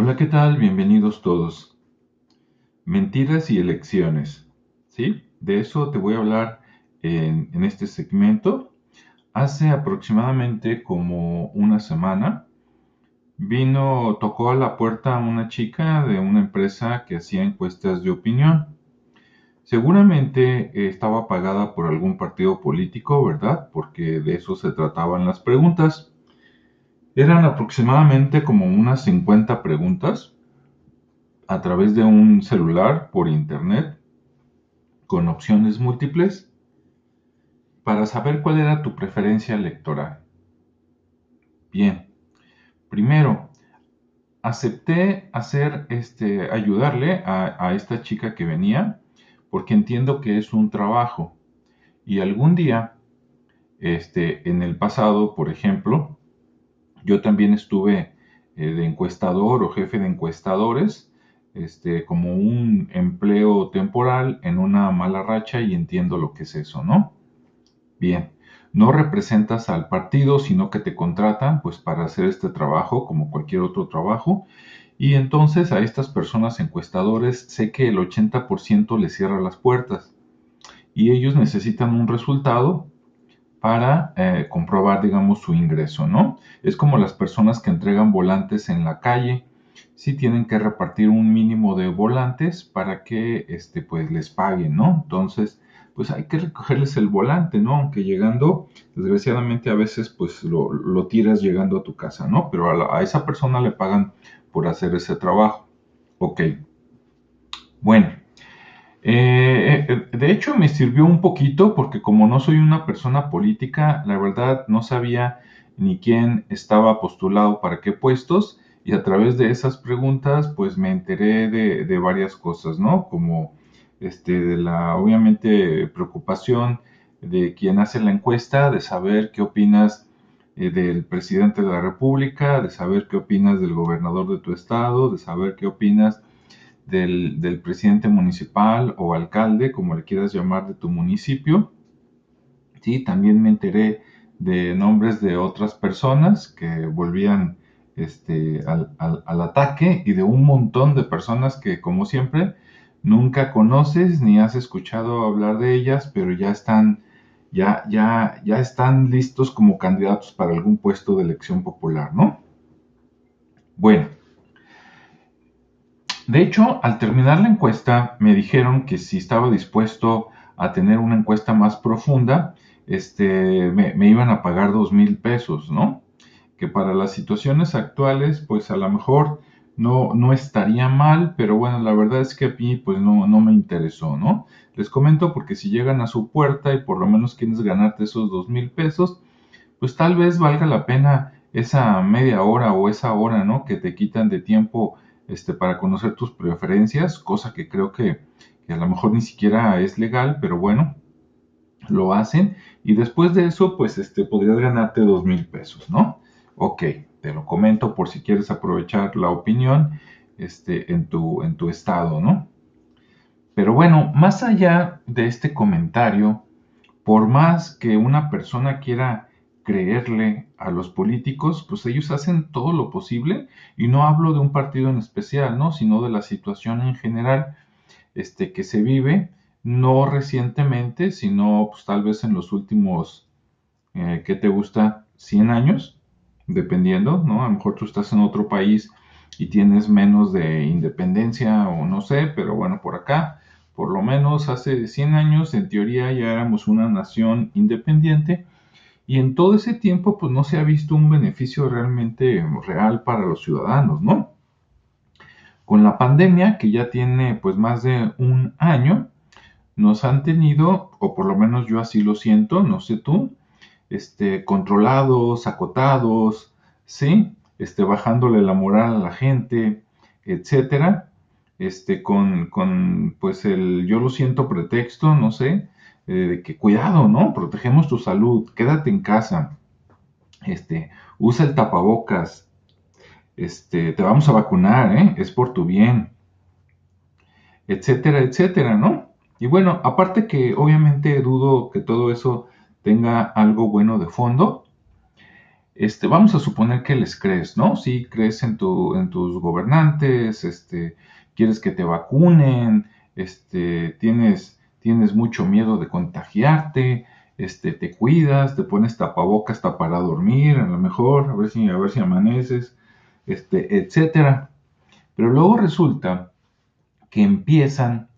Hola, ¿qué tal? Bienvenidos todos. Mentiras y elecciones. ¿Sí? De eso te voy a hablar en, en, este segmento. Hace aproximadamente como una semana vino, tocó a la puerta una chica de una empresa que hacía encuestas de opinión. Seguramente eh, estaba pagada por algún partido político, ¿verdad? Porque de eso se trataban las preguntas. Eran aproximadamente como unas 50 preguntas a través de un celular por internet con opciones múltiples para saber cuál era tu preferencia electoral. Bien, primero, acepté hacer este, ayudarle a, esta chica que venía porque entiendo que es un trabajo. Y algún día, este, en el pasado, por ejemplo, yo también estuve eh, de encuestador o jefe de encuestadores, este, como un empleo temporal en una mala racha y entiendo lo que es eso, ¿no? Bien, no representas al partido, sino que te contratan pues para hacer este trabajo como cualquier otro trabajo y entonces a estas personas encuestadores sé que el 80% les cierra las puertas y ellos necesitan un resultado para eh, comprobar, digamos, su ingreso, ¿no? Es como las personas que entregan volantes en la calle, sí tienen que repartir un mínimo de volantes para que, este, pues, les paguen, ¿no? Entonces, pues hay que recogerles el volante, ¿no? Aunque llegando, desgraciadamente a veces, pues, lo, tiras llegando a tu casa, ¿no? Pero a esa persona le pagan por hacer ese trabajo. Ok. Bueno. Eh, de hecho, me sirvió un poquito porque como no soy una persona política, la verdad no sabía ni quién estaba postulado para qué puestos y a través de esas preguntas pues me enteré de, de varias cosas, ¿no? Como este, de la obviamente preocupación de quien hace la encuesta, de saber qué opinas eh, del presidente de la República, de saber qué opinas del gobernador de tu estado, de saber qué opinas del, presidente municipal o alcalde, como le quieras llamar, de tu municipio. Sí, también me enteré de nombres de otras personas que volvían este, al, al, ataque y de un montón de personas que, como siempre, nunca conoces ni has escuchado hablar de ellas, pero ya están ya, ya, ya están listos como candidatos para algún puesto de elección popular, ¿no? Bueno, de hecho, al terminar la encuesta, me dijeron que si estaba dispuesto a tener una encuesta más profunda, este, me, iban a pagar dos mil pesos, ¿no? Que para las situaciones actuales, pues a lo mejor no, no estaría mal, pero bueno, la verdad es que a mí pues no, no me interesó, ¿no? Les comento porque si llegan a su puerta y por lo menos quieres ganarte esos dos mil pesos, pues tal vez valga la pena esa media hora o esa hora, ¿no? Que te quitan de tiempo este, para conocer tus preferencias, cosa que creo que, a lo mejor ni siquiera es legal, pero bueno, lo hacen y después de eso, pues este, podrías ganarte dos mil pesos, ¿no? Ok, te lo comento por si quieres aprovechar la opinión este, en, tu, en tu estado, ¿no? Pero bueno, más allá de este comentario, por más que una persona quiera creerle a los políticos, pues ellos hacen todo lo posible, y no hablo de un partido en especial, ¿no? Sino de la situación en general este, que se vive, no recientemente, sino pues, tal vez en los últimos, eh, ¿qué te gusta? 100 años, dependiendo, ¿no? A lo mejor tú estás en otro país y tienes menos de independencia o no sé, pero bueno, por acá, por lo menos hace 100 años, en teoría ya éramos una nación independiente y en todo ese tiempo pues no se ha visto un beneficio realmente real para los ciudadanos, ¿no? Con la pandemia, que ya tiene pues más de un año, nos han tenido, o por lo menos yo así lo siento, no sé tú, este, controlados, acotados, ¿sí? Este, bajándole la moral a la gente, etcétera, este, con, con, pues el, yo lo siento pretexto, no sé, eh, de que cuidado, ¿no? Protegemos tu salud, quédate en casa, este, usa el tapabocas, este, te vamos a vacunar, ¿eh? Es por tu bien, etcétera, etcétera, ¿no? Y bueno, aparte que obviamente dudo que todo eso tenga algo bueno de fondo. este, vamos a suponer que les crees, ¿no? Sí, crees en, en tus gobernantes, este, quieres que te vacunen, este, tienes, tienes mucho miedo de contagiarte, este, te cuidas, te pones tapabocas hasta para dormir, a lo mejor, a ver si, a ver si amaneces, este, etcétera. Pero luego resulta que empiezan,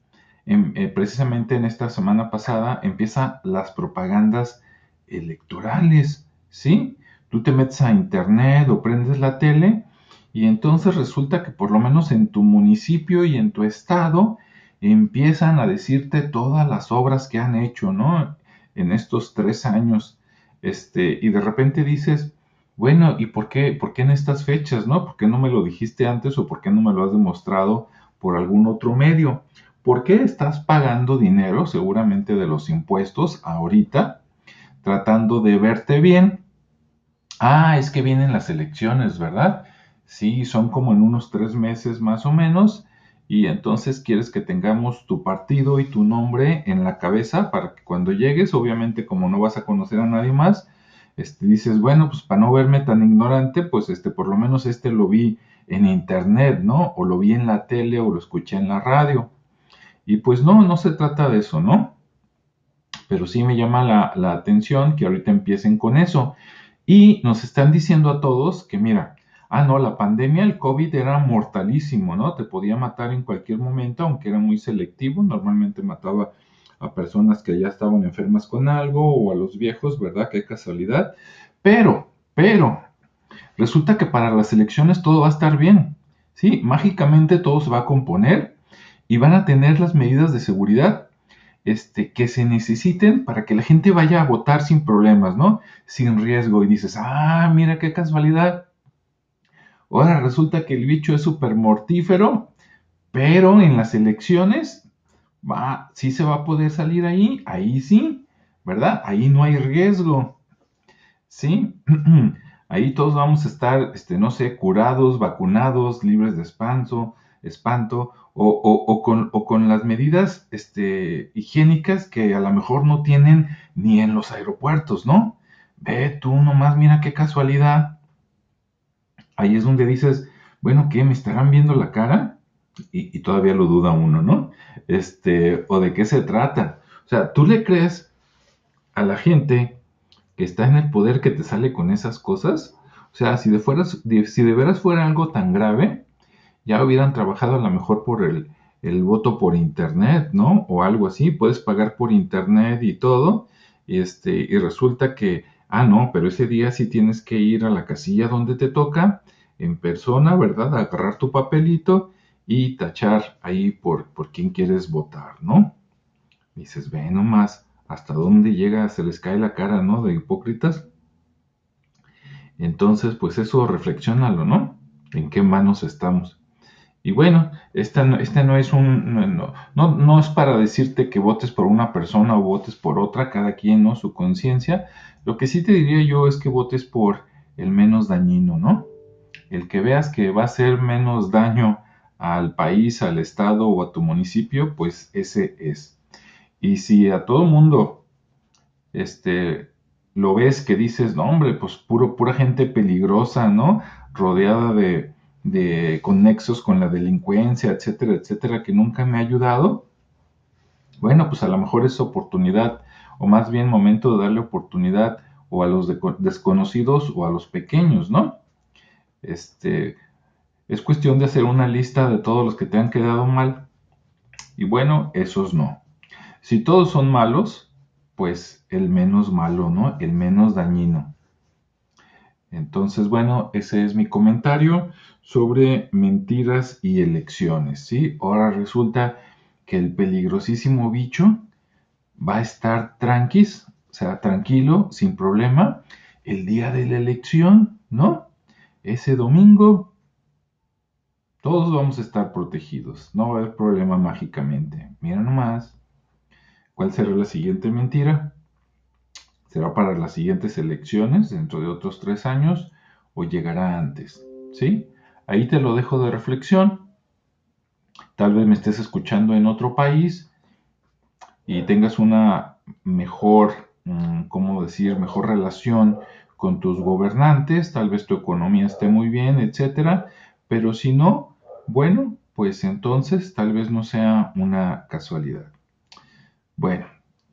eh, precisamente en esta semana pasada, empiezan las propagandas electorales, ¿sí? Tú te metes a internet o prendes la tele y entonces resulta que por lo menos en tu municipio y en tu estado empiezan a decirte todas las obras que han hecho, ¿no? En estos tres años. Este, y de repente dices, bueno, ¿y por qué, por qué en estas fechas, no? ¿Por qué no me lo dijiste antes o por qué no me lo has demostrado por algún otro medio? ¿Por qué estás pagando dinero, seguramente de los impuestos, ahorita, tratando de verte bien? Ah, es que vienen las elecciones, ¿verdad? Sí, son como en unos tres meses más o menos, y entonces quieres que tengamos tu partido y tu nombre en la cabeza para que cuando llegues, obviamente como no vas a conocer a nadie más, este, dices, bueno, pues para no verme tan ignorante, pues este, por lo menos este lo vi en internet, ¿no? O lo vi en la tele o lo escuché en la radio. Y pues no, no se trata de eso, ¿no? Pero sí me llama la, la atención que ahorita empiecen con eso. Y nos están diciendo a todos que, mira, Ah, no, la pandemia, el COVID era mortalísimo, ¿no? Te podía matar en cualquier momento, aunque era muy selectivo. Normalmente mataba a personas que ya estaban enfermas con algo o a los viejos, ¿verdad? Qué casualidad. Pero, pero, resulta que para las elecciones todo va a estar bien. Sí, mágicamente todo se va a componer y van a tener las medidas de seguridad este, que se necesiten para que la gente vaya a votar sin problemas, ¿no? Sin riesgo. Y dices, ah, mira qué casualidad Ahora resulta que el bicho es súper mortífero, pero en las elecciones va, sí se va a poder salir ahí, ahí sí, ¿verdad? Ahí no hay riesgo, ¿sí? Ahí todos vamos a estar, este, no sé, curados, vacunados, libres de espanto, espanto, o, con, o con, las medidas este, higiénicas que a lo mejor no tienen ni en los aeropuertos, ¿no? Ve tú nomás, mira qué casualidad ahí es donde dices, bueno, ¿qué? ¿Me estarán viendo la cara? Y, todavía lo duda uno, ¿no? Este, o de qué se trata. O sea, tú le crees a la gente que está en el poder que te sale con esas cosas. O sea, si de, fueras, si de veras fuera algo tan grave, ya hubieran trabajado a lo mejor por el, el voto por internet, ¿no? O algo así, puedes pagar por internet y todo, este, y resulta que Ah, no, pero ese día sí tienes que ir a la casilla donde te toca, en persona, ¿verdad? Agarrar tu papelito y tachar ahí por, por quién quieres votar, ¿no? Dices, ve nomás, hasta dónde llega, se les cae la cara, ¿no? De hipócritas. Entonces, pues eso reflexionalo, ¿no? ¿En qué manos estamos? Y bueno, este no, no es un, no, no, no, es para decirte que votes por una persona o votes por otra, cada quien, ¿no? Su conciencia, lo que sí te diría yo es que votes por el menos dañino, ¿no? El que veas que va a hacer menos daño al país, al estado o a tu municipio, pues ese es. Y si a todo mundo este, lo ves que dices, no hombre, pues puro, pura gente peligrosa, ¿no? Rodeada de, de conexos con la delincuencia, etcétera, etcétera, que nunca me ha ayudado, bueno, pues a lo mejor es oportunidad o más bien momento de darle oportunidad o a los desconocidos o a los pequeños, ¿no? Este, es cuestión de hacer una lista de todos los que te han quedado mal. Y bueno, esos no. Si todos son malos, pues el menos malo, ¿no? El menos dañino. Entonces, bueno, ese es mi comentario sobre mentiras y elecciones, ¿sí? Ahora resulta que el peligrosísimo bicho va a estar tranquis, o sea, tranquilo, sin problema, el día de la elección, ¿no? Ese domingo, todos vamos a estar protegidos, no va a haber problema mágicamente. Mira nomás, ¿cuál será la siguiente mentira? ¿Será para las siguientes elecciones dentro de otros tres años o llegará antes? ¿Sí? Ahí te lo dejo de reflexión. Tal vez me estés escuchando en otro país y tengas una mejor, mm, ¿cómo decir?, mejor relación con tus gobernantes, tal vez tu economía esté muy bien, etcétera, pero si no, bueno, pues entonces tal vez no sea una casualidad. Bueno,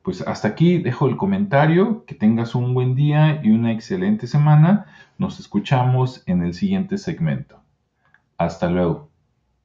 pues hasta aquí dejo el comentario, que tengas un buen día y una excelente semana. Nos escuchamos en el siguiente segmento. Hasta luego.